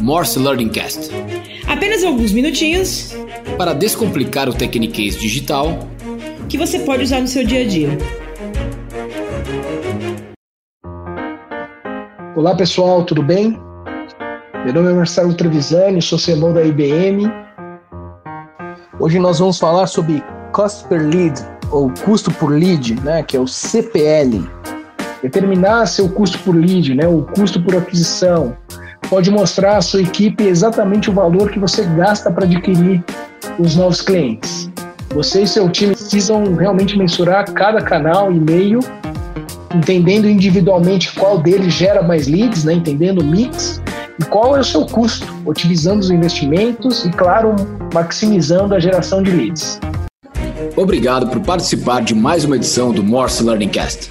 Morse Learning Cast. Apenas alguns minutinhos para descomplicar o Tecniquez digital que você pode usar no seu dia a dia. Olá pessoal, tudo bem? Meu nome é Marcelo Trevisani, sou CMO da IBM. Hoje nós vamos falar sobre Cost per Lead, ou custo por lead, né, que é o CPL. Determinar seu custo por lead, né, o custo por aquisição, pode mostrar à sua equipe exatamente o valor que você gasta para adquirir os novos clientes. Você e seu time precisam realmente mensurar cada canal e meio, entendendo individualmente qual deles gera mais leads, né, entendendo o mix e qual é o seu custo, otimizando os investimentos e, claro, maximizando a geração de leads. Obrigado por participar de mais uma edição do Morse Learning Cast.